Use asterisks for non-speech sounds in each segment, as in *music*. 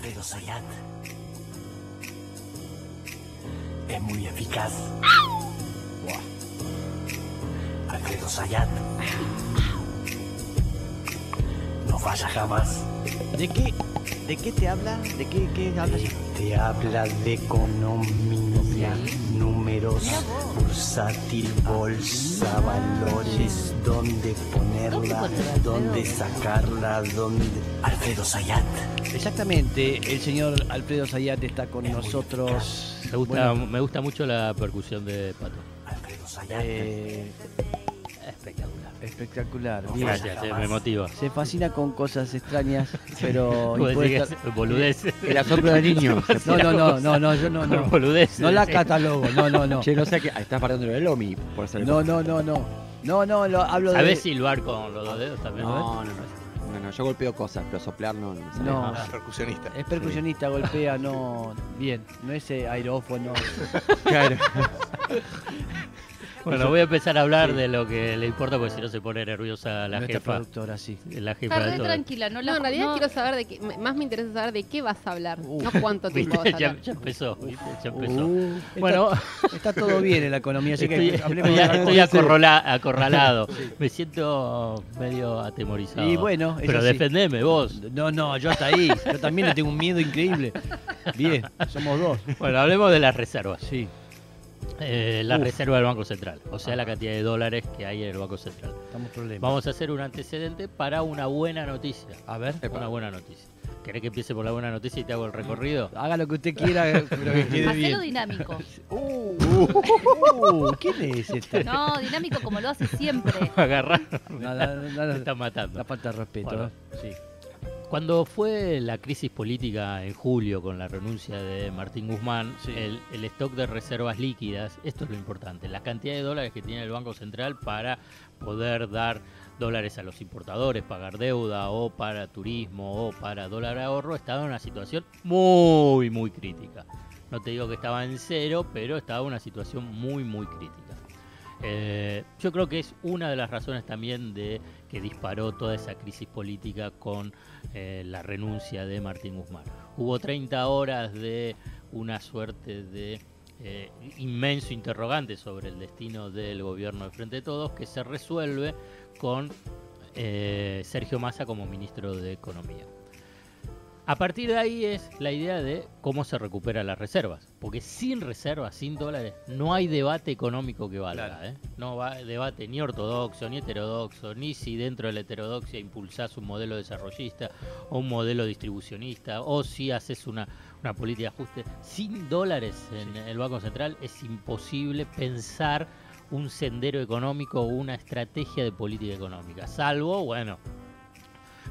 Alfredo Sayat. Es muy eficaz. Alfredo Sayat. No falla jamás. ¿De qué, ¿De qué te habla? ¿De qué, qué hablas? Te habla de economía, números, bursátil, bolsa, valores, dónde ponerla, dónde sacarla, dónde... Alfredo Sayat. Exactamente, el señor Alfredo Sayat está con Es nosotros. Me gusta, Bueno, me gusta mucho la percusión de Pato. Alfredo Sayat. eh, Espectacular. Gracias, eh, me motiva. Se fascina con cosas extrañas, *laughs* pero... que es boludez. El asombro de niño. *laughs* No, no, no, no, no, yo no, no. *laughs* boludez. No la catalogo, no, no, no. Che, no sé qué. ah, Estás partiendo el Lomi por hacer No, no, no, no. No, no, lo, hablo de... ¿Sabés silbar con los dos dedos también? No, no, no. No, no, yo golpeo cosas, pero soplar no. no me sale. No, Ah, percusionista. es percusionista, golpea, no... Bien, no es eh, aerófono. Claro. Bueno, voy a empezar a hablar de lo que le importa porque si no se pone nerviosa la Nuestra jefa. productora, sí. La jefa Está de todo. tranquila, no la No, en realidad no- quiero saber de qué, más me interesa saber de qué vas a hablar, Uf, no cuánto tiempo vas a hablar. ya empezó, ¿viste? Ya empezó. Uh, bueno, está, está todo bien en la economía, así estoy, que hablemos estoy- de estoy acorrola- *laughs* acorralado. Me siento medio atemorizado. Y bueno, Pero así. defendeme vos. No, no, yo hasta ahí. Yo también le tengo un miedo increíble. Bien, somos dos. Bueno, hablemos de las reservas. Sí. Eh, la Uf. reserva del Banco Central, o sea, la cantidad de dólares que hay en el Banco Central. Vamos a hacer un antecedente para una buena noticia. A ver. Una buena noticia. ¿Querés que empiece por la buena noticia y te hago el recorrido? Haga lo que usted quiera, *laughs* pero que quede Hacelo bien. dinámico. *laughs* Uh, ¿Quién es esta? No, dinámico como lo hace siempre. *laughs* Agarrar. Nada, nada, Me está matando. La falta de respeto. Bueno. Sí. Cuando fue la crisis política en julio con la renuncia de Martín Guzmán, Sí. el, el stock de reservas líquidas, esto es lo importante, la cantidad de dólares que tiene el Banco Central para poder dar dólares a los importadores, pagar deuda o para turismo o para dólar ahorro, estaba en una situación muy, muy crítica. No te digo que estaba en cero, pero estaba en una situación muy, muy crítica. Eh, yo creo que es una de las razones también de que disparó toda esa crisis política con eh, la renuncia de Martín Guzmán. Hubo 30 horas de una suerte de eh, inmenso interrogante sobre el destino del gobierno de Frente de Todos que se resuelve con eh, Sergio Massa como ministro de Economía. A partir de ahí es la idea de cómo se recuperan las reservas. Porque sin reservas, sin dólares, no hay debate económico que valga. Claro. ¿eh? No va debate ni ortodoxo, ni heterodoxo, ni si dentro de la heterodoxia impulsás un modelo desarrollista o un modelo distribucionista, o si haces una, una política de ajuste. Sin dólares en el Banco Central es imposible pensar un sendero económico o una estrategia de política económica. Salvo, bueno,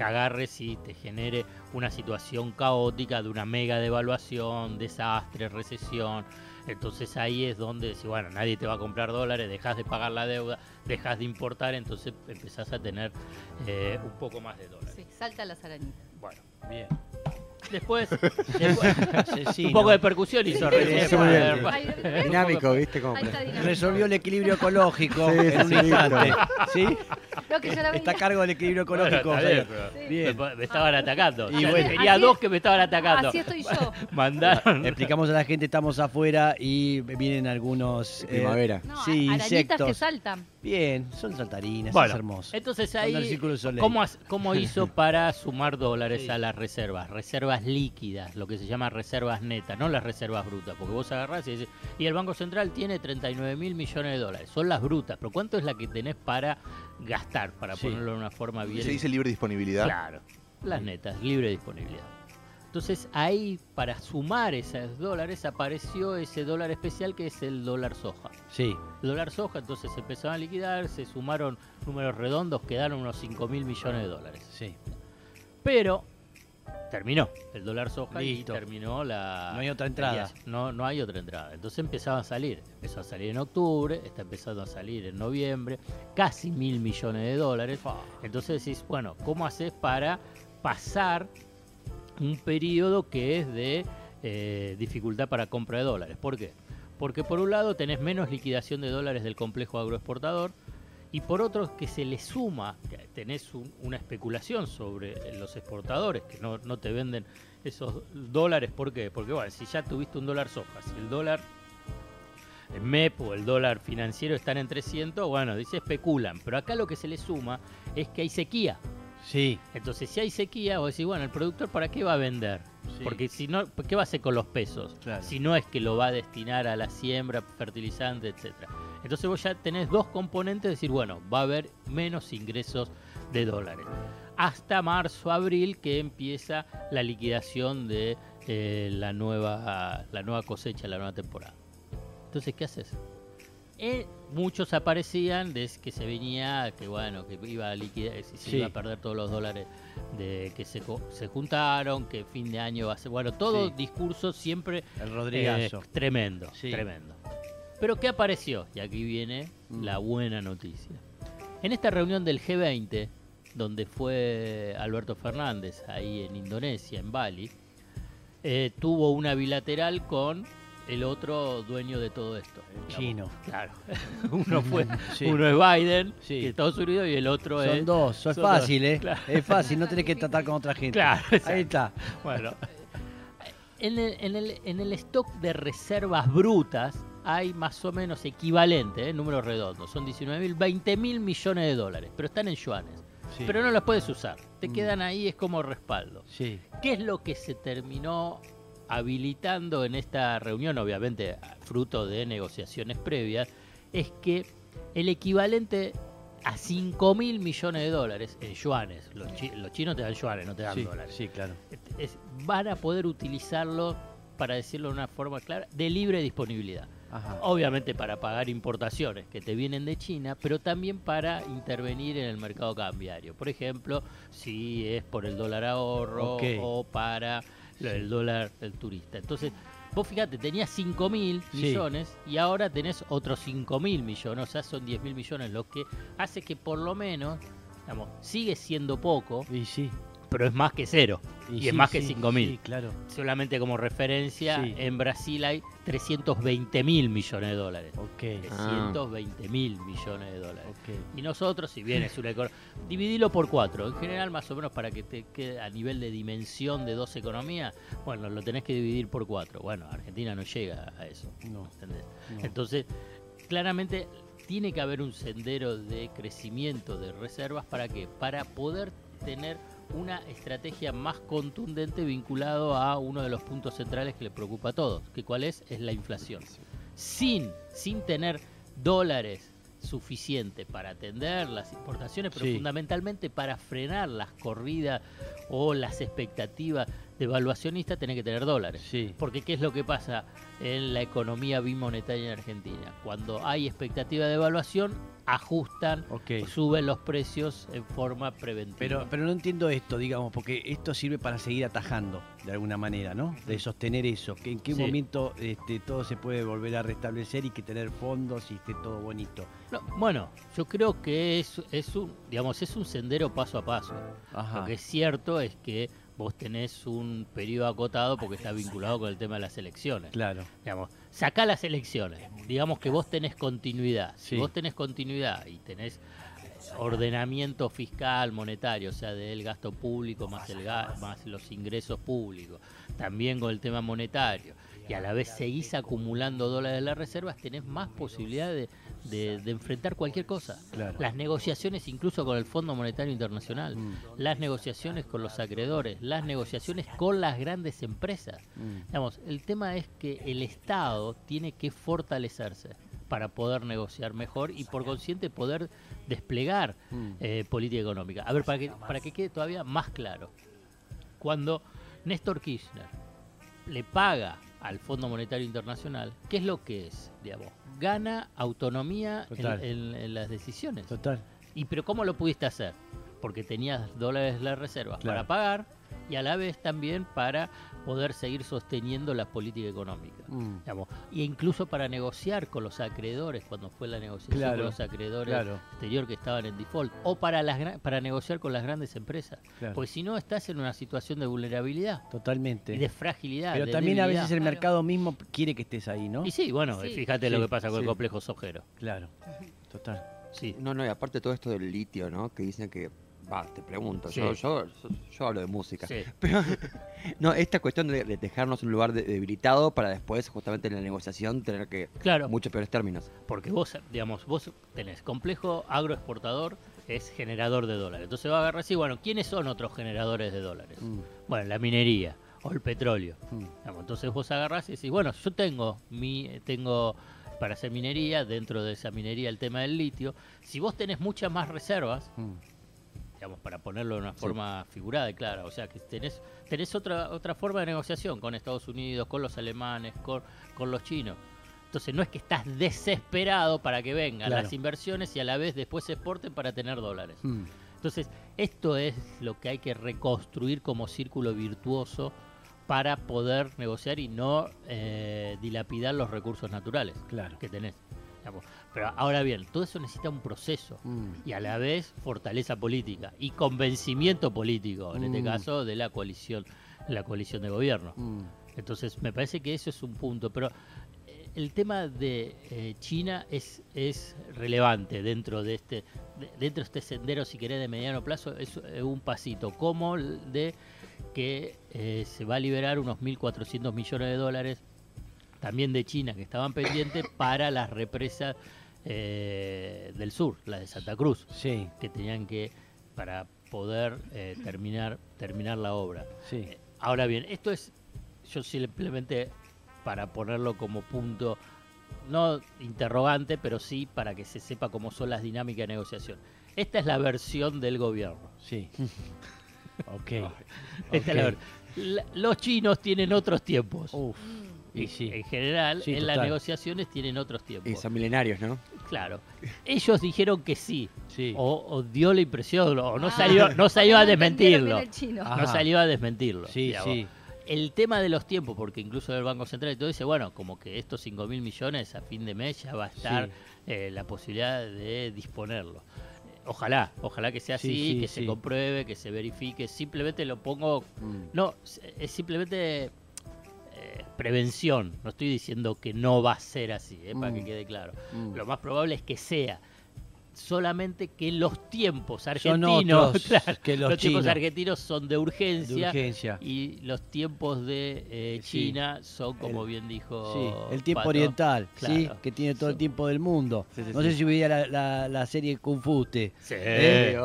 que agarres y te genere una situación caótica de una mega devaluación, desastre, recesión. Entonces ahí es donde, si bueno, nadie te va a comprar dólares, dejas de pagar la deuda, dejas de importar, entonces empezás a tener eh, un poco más de dólares. Sí, salta las arañitas. Bueno, Bien. Después, *laughs* después, Sí, sí, un poco ¿no? de percusión hizo Dinámico, ¿viste? Como Ahí está dinámico. Resolvió el equilibrio ecológico Sí, en un instante. ¿Sí? Creo que yo la Está a cargo del equilibrio ecológico. bien, bien. Me, me estaban atacando. Y bueno. tenía Así- dos que me estaban atacando. Así estoy yo. *laughs* Mandaron. Explicamos a la gente, estamos afuera y vienen algunos... eh, primavera. No, Sí, insectos. que saltan. bien, son saltarinas, Bueno, es hermoso. Entonces ahí. ¿cómo, cómo hizo para sumar dólares Sí. a las reservas? Reservas líquidas, lo que se llama reservas netas, no las reservas brutas. Porque vos agarrás y decís, y el Banco Central tiene 39 mil millones de dólares. Son las brutas, pero ¿cuánto es la que tenés para gastar? Para Sí. ponerlo de una forma bien. Se dice libre disponibilidad. Claro, las netas, libre disponibilidad. Entonces ahí, para sumar esos dólares, apareció ese dólar especial que es el dólar soja. Sí, El dólar soja, entonces se empezaron a liquidar, se sumaron números redondos, quedaron unos 5 mil millones de dólares. sí. Pero terminó el dólar soja Listo. y terminó la... No hay otra entrada. No, no hay otra entrada. Entonces empezaba a salir. Empezó a salir en octubre, está empezando a salir en noviembre, casi mil millones de dólares. Entonces decís, bueno, ¿cómo haces para pasar un periodo que es de eh, dificultad para compra de dólares? ¿Por qué? Porque por un lado tenés menos liquidación de dólares del complejo agroexportador y por otro que se le suma, que tenés un- una especulación sobre los exportadores, que no, no te venden esos dólares, ¿por qué? Porque bueno, si ya tuviste un dólar soja, si el dólar el MEP o el dólar financiero están en 300, bueno, dice especulan, pero acá lo que se le suma es que hay sequía. Sí. Entonces, si hay sequía, vos decís, bueno, el productor para qué va a vender? Sí. Porque si no, ¿qué va a hacer con los pesos? Claro. Si no es que lo va a destinar a la siembra, fertilizante, etcétera. Entonces vos ya tenés dos componentes, de decir, bueno, va a haber menos ingresos de dólares. Hasta marzo, abril, que empieza la liquidación de eh, la, nueva, la nueva cosecha, la nueva temporada. Entonces, ¿qué haces? Eh, muchos aparecían de que se venía, que bueno, que iba a liquidar, si se Sí. iba a perder todos los dólares de que se, se juntaron, que fin de año va a ser, bueno, todo Sí. discurso siempre El Rodrigazo. eh, tremendo, Sí. tremendo. Pero ¿qué apareció? Y aquí viene Mm. la buena noticia. En esta reunión del G20, donde fue Alberto Fernández, ahí en Indonesia, en Bali, eh, tuvo una bilateral con el otro dueño de todo esto. El chino. Claro. *laughs* uno *laughs* fue, Sí. uno es Biden, Sí. de Estados Unidos, y el otro Son es. dos, eso es son dos, fácil, ¿eh? claro. Es fácil, no tenés que tratar con otra gente. Claro, Ahí está. Bueno, en el, en, el, en el stock de reservas brutas hay más o menos equivalente, ¿eh? números redondos, son 19 mil, 20 mil millones de dólares, pero están en yuanes. Sí. Pero no los puedes usar, te Mm. quedan ahí, es como respaldo. Sí. ¿Qué es lo que se terminó habilitando en esta reunión, obviamente fruto de negociaciones previas? Es que el equivalente a 5 mil millones de dólares en yuanes, los, chi- los chinos te dan yuanes, no te dan Sí, dólares sí, claro. es- van a poder utilizarlo, para decirlo de una forma clara, de libre disponibilidad. Ajá. Obviamente para pagar importaciones que te vienen de China, pero también para intervenir en el mercado cambiario. Por ejemplo, si es por el dólar ahorro o para el dólar del turista. Entonces, vos fíjate, tenías 5 mil Sí. millones y ahora tenés otros 5 mil millones, o sea, son 10 mil millones, lo que hace que por lo menos, digamos, sigue siendo poco, Y sí. Pero es más que cero. Y, es sí, más que sí, 5 mil. Sí, claro. Solamente como referencia, en Brasil hay 320 mil millones de dólares. Ok. 320 mil millones de dólares. Ok. Y nosotros, si bien es una economía, dividilo por cuatro. En general, más o menos para que te quede a nivel de dimensión de dos economías, bueno, lo tenés que dividir por cuatro. Bueno, Argentina no llega a eso. No. ¿entendés? No. Entonces, claramente tiene que haber un sendero de crecimiento de reservas para qué? Para poder tener una estrategia más contundente vinculado a uno de los puntos centrales que le preocupa a todos, que cuál es es la inflación. Sin sin tener dólares suficientes para atender las importaciones, pero Sí. fundamentalmente para frenar las corridas o las expectativas de evaluacionistas, tenés que tener dólares. Sí. Porque ¿qué es lo que pasa en la economía bimonetaria en Argentina? Cuando hay expectativa de evaluación, ajustan, suben los precios en forma preventiva. Pero, pero no entiendo esto, digamos, porque esto sirve para seguir atajando de alguna manera, ¿no? De sostener eso. Que ¿En qué Sí. momento este, todo se puede volver a restablecer y que tener fondos y esté todo bonito? No, bueno, yo creo que es, es un, digamos, es un sendero paso a paso. Ajá. Lo que es cierto es que vos tenés un periodo acotado porque está vinculado con el tema de las elecciones. Claro. Digamos, sacá las elecciones. Digamos que vos tenés continuidad. Si Sí. vos tenés continuidad y tenés ordenamiento fiscal, monetario, o sea, del gasto público más, el ga- más los ingresos públicos, también con el tema monetario, y a la vez seguís acumulando dólares de las reservas, tenés más posibilidad de, de- de enfrentar cualquier cosa. Claro. Las negociaciones incluso con el Fondo Monetario Internacional, Mm, las negociaciones con los acreedores, las negociaciones con las grandes empresas. mm. Digamos, el tema es que el Estado tiene que fortalecerse para poder negociar mejor y por consiguiente poder desplegar Mm. eh, política económica. A ver, para que, para que quede todavía más claro, cuando Néstor Kirchner le paga al Fondo Monetario Internacional, ¿qué es lo que es? Digamos, gana autonomía en, en- en las decisiones. Total. ¿Y pero cómo lo pudiste hacer? Porque tenías dólares de las reservas Claro. para pagar y a la vez también para poder seguir sosteniendo la política económica. Mm. Digamos, e incluso para negociar con los acreedores, cuando fue la negociación Claro, con los acreedores claro. exterior que estaban en default, o para, las, para negociar con las grandes empresas. Claro. Pues si no, estás en una situación de vulnerabilidad Totalmente. y de fragilidad. Pero de también a veces el Claro. mercado mismo quiere que estés ahí, ¿no? Y sí, bueno, Sí. fíjate lo que pasa con sí. el complejo sojero. Claro. Total. Sí. No, no, y aparte todo esto del litio, ¿no? Que dicen que, va, te pregunto, Sí. yo, yo, yo hablo de música. Sí. *laughs* Pero, no, esta cuestión de, de dejarnos un lugar de- debilitado para después, justamente en la negociación, tener que Claro. muchos peores términos. Porque vos, digamos, vos tenés complejo agroexportador, es generador de dólares. Entonces va a agarrar así, bueno, ¿quiénes son otros generadores de dólares? Mm, Bueno, la minería o el petróleo. mm. Digamos, entonces vos agarrás y decís, bueno, yo tengo mi, tengo para hacer minería, dentro de esa minería el tema del litio. Si vos tenés muchas más reservas, Mm. Digamos, para ponerlo de una forma figurada y clara, o sea que tenés, tenés otra, otra forma de negociación con Estados Unidos, con los alemanes, con, con los chinos. Entonces no es que estás desesperado para que vengan Claro. las inversiones y a la vez después se exporten para tener dólares. Mm. Entonces, esto es lo que hay que reconstruir como círculo virtuoso para poder negociar y no eh, dilapidar los recursos naturales Claro. que tenés. Pero ahora bien, todo eso necesita un proceso Mm. y a la vez fortaleza política y convencimiento político, en este Mm. caso de la coalición, la coalición de gobierno. Mm. Entonces, me parece que eso es un punto, pero eh, el tema de eh, China es, es relevante dentro de este de- dentro de este sendero, si querés, de mediano plazo, es eh, un pasito, como de que eh, se va a liberar unos 1.400 millones de dólares también de China que estaban pendientes para las represas eh, del sur, la de Santa Cruz, Sí, que tenían que para poder eh, terminar terminar la obra. sí. Eh, Ahora bien, esto es, yo simplemente para ponerlo como punto, no interrogante, pero sí para que se sepa cómo son las dinámicas de negociación. Esta es la versión del gobierno. Sí. *laughs* ok. Esta es la Ok. ver- la- los chinos tienen otros tiempos. Uf. Y sí. En general, Sí, en las negociaciones tienen otros tiempos. Y son milenarios, ¿no? Claro. Ellos dijeron que sí. Sí. O, o dio la impresión, o no Ah. salió, no salió a desmentirlo. No salió a desmentirlo. Sí, digamos. sí. El tema de los tiempos, porque incluso el Banco Central y todo dice, bueno, como que estos 5 mil millones a fin de mes ya va a estar Sí. eh, la posibilidad de disponerlo. Ojalá, ojalá que sea Sí, así, sí, que sí. se compruebe, que se verifique. Simplemente lo pongo, Mm. no, es- simplemente prevención. No estoy diciendo que no va a ser así, eh, para Mm. que quede claro. Mm. Lo más probable es que sea. Solamente que los tiempos argentinos, otros *laughs* claro, que los tiempos argentinos son de urgencia, De urgencia. y los tiempos de eh, Sí. China son, como El- bien dijo. Sí, el tiempo Pato, oriental, sí, que tiene todo el tiempo del mundo. No sé si veía la, la, la serie Kung Fu usted. Sí. Eh,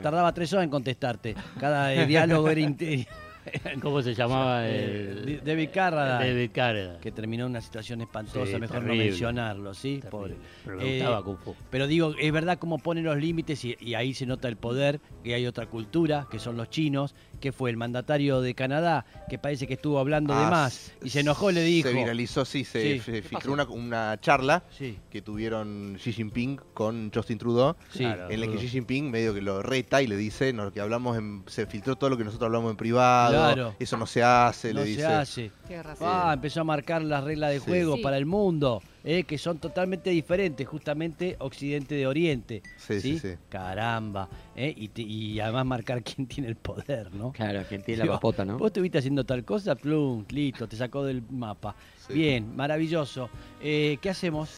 tardaba tres horas en contestarte. Cada diálogo era *laughs* *laughs* ¿Cómo se llamaba? Eh, El, David Carradine. David que terminó en una situación espantosa, Sí, mejor no mencionarlo, ¿sí? Terrible. Pobre. Pero Eh, Kung Fu. Pero digo, es verdad cómo pone los límites y, y ahí se nota el poder, que hay otra cultura, que son los chinos, que fue el mandatario de Canadá, que parece que estuvo hablando de Ah, más, y se enojó y le dijo... Se viralizó, sí, se, Sí. se filtró una, una charla Sí, que tuvieron Xi Jinping con Justin Trudeau, sí. Claro. en la que. Xi Jinping medio que lo reta y le dice, no, que hablamos en- se filtró todo lo que nosotros hablamos en privado, Claro. eso no se hace, no le se dice. hace. Tienes razón. Ah, empezó a marcar las reglas de Sí. juego Sí. para el mundo, eh, que son totalmente diferentes, justamente Occidente de Oriente. Sí, sí, sí. Caramba. eh, y, te- y además marcar *laughs* quién tiene el poder, ¿no? Claro, que tiene la papota, ¿no? Vos estuviste haciendo tal cosa, plum, listo, te sacó del mapa. Sí. Bien, maravilloso. Eh, ¿Qué hacemos?